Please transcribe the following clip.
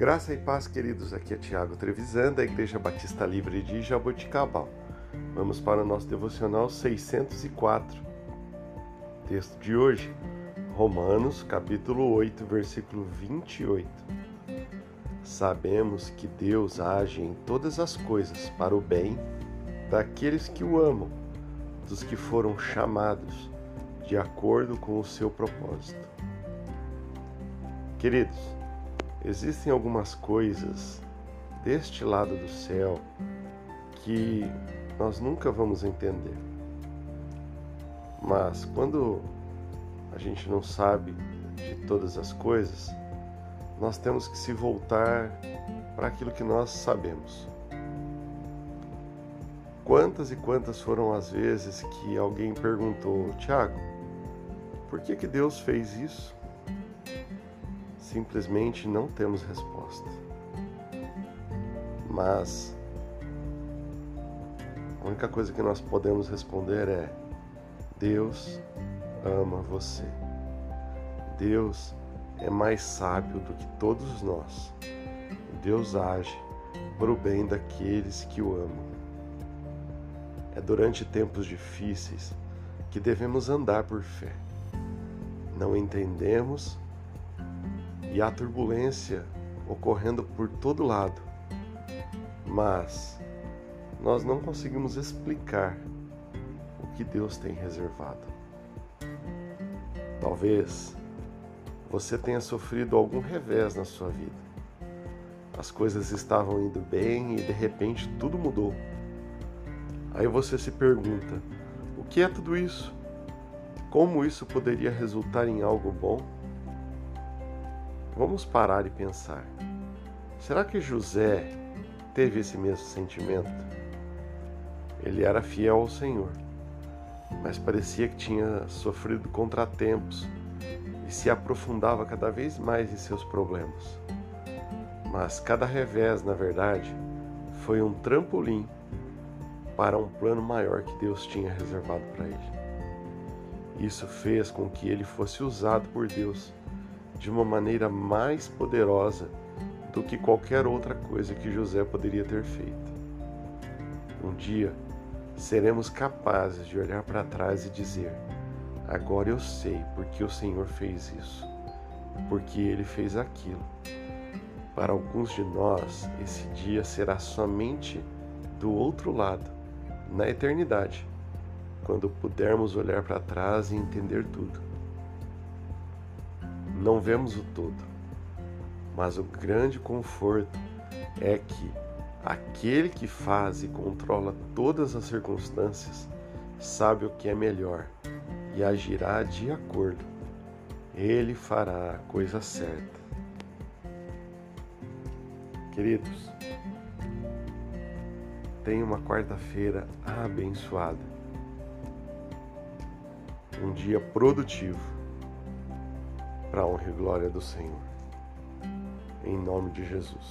Graça e paz, queridos. Aqui é Tiago Trevisan, da Igreja Batista Livre de Jaboticabal. Vamos para o nosso devocional 604. Texto de hoje, Romanos, capítulo 8, versículo 28. Sabemos que Deus age em todas as coisas para o bem daqueles que o amam, dos que foram chamados de acordo com o seu propósito. Queridos, existem algumas coisas deste lado do céu que nós nunca vamos entender. Mas quando a gente não sabe de todas as coisas, nós temos que se voltar para aquilo que nós sabemos. Quantas e quantas foram as vezes que alguém perguntou, Tiago, por que, que Deus fez isso? Simplesmente não temos resposta. Mas a única coisa que nós podemos responder é: Deus ama você. Deus é mais sábio do que todos nós. Deus age para o bem daqueles que o amam. É durante tempos difíceis que devemos andar por fé. Não entendemos e há turbulência ocorrendo por todo lado, mas nós não conseguimos explicar o que Deus tem reservado. Talvez você tenha sofrido algum revés na sua vida. As coisas estavam indo bem e de repente tudo mudou. Aí você se pergunta: o que é tudo isso? Como isso poderia resultar em algo bom? Vamos parar e pensar. Será que José teve esse mesmo sentimento? Ele era fiel ao Senhor, mas parecia que tinha sofrido contratempos e se aprofundava cada vez mais em seus problemas. Mas cada revés, na verdade, foi um trampolim para um plano maior que Deus tinha reservado para ele. Isso fez com que ele fosse usado por Deus de uma maneira mais poderosa do que qualquer outra coisa que José poderia ter feito. Um dia seremos capazes de olhar para trás e dizer: Agora eu sei porque o Senhor fez isso, porque ele fez aquilo. Para alguns de nós, esse dia será somente do outro lado, na eternidade, quando pudermos olhar para trás e entender tudo não vemos o todo, mas o grande conforto é que aquele que faz e controla todas as circunstâncias sabe o que é melhor e agirá de acordo. Ele fará a coisa certa. Queridos, tenha uma quarta-feira abençoada. Um dia produtivo para a honra e glória do Senhor. Em nome de Jesus.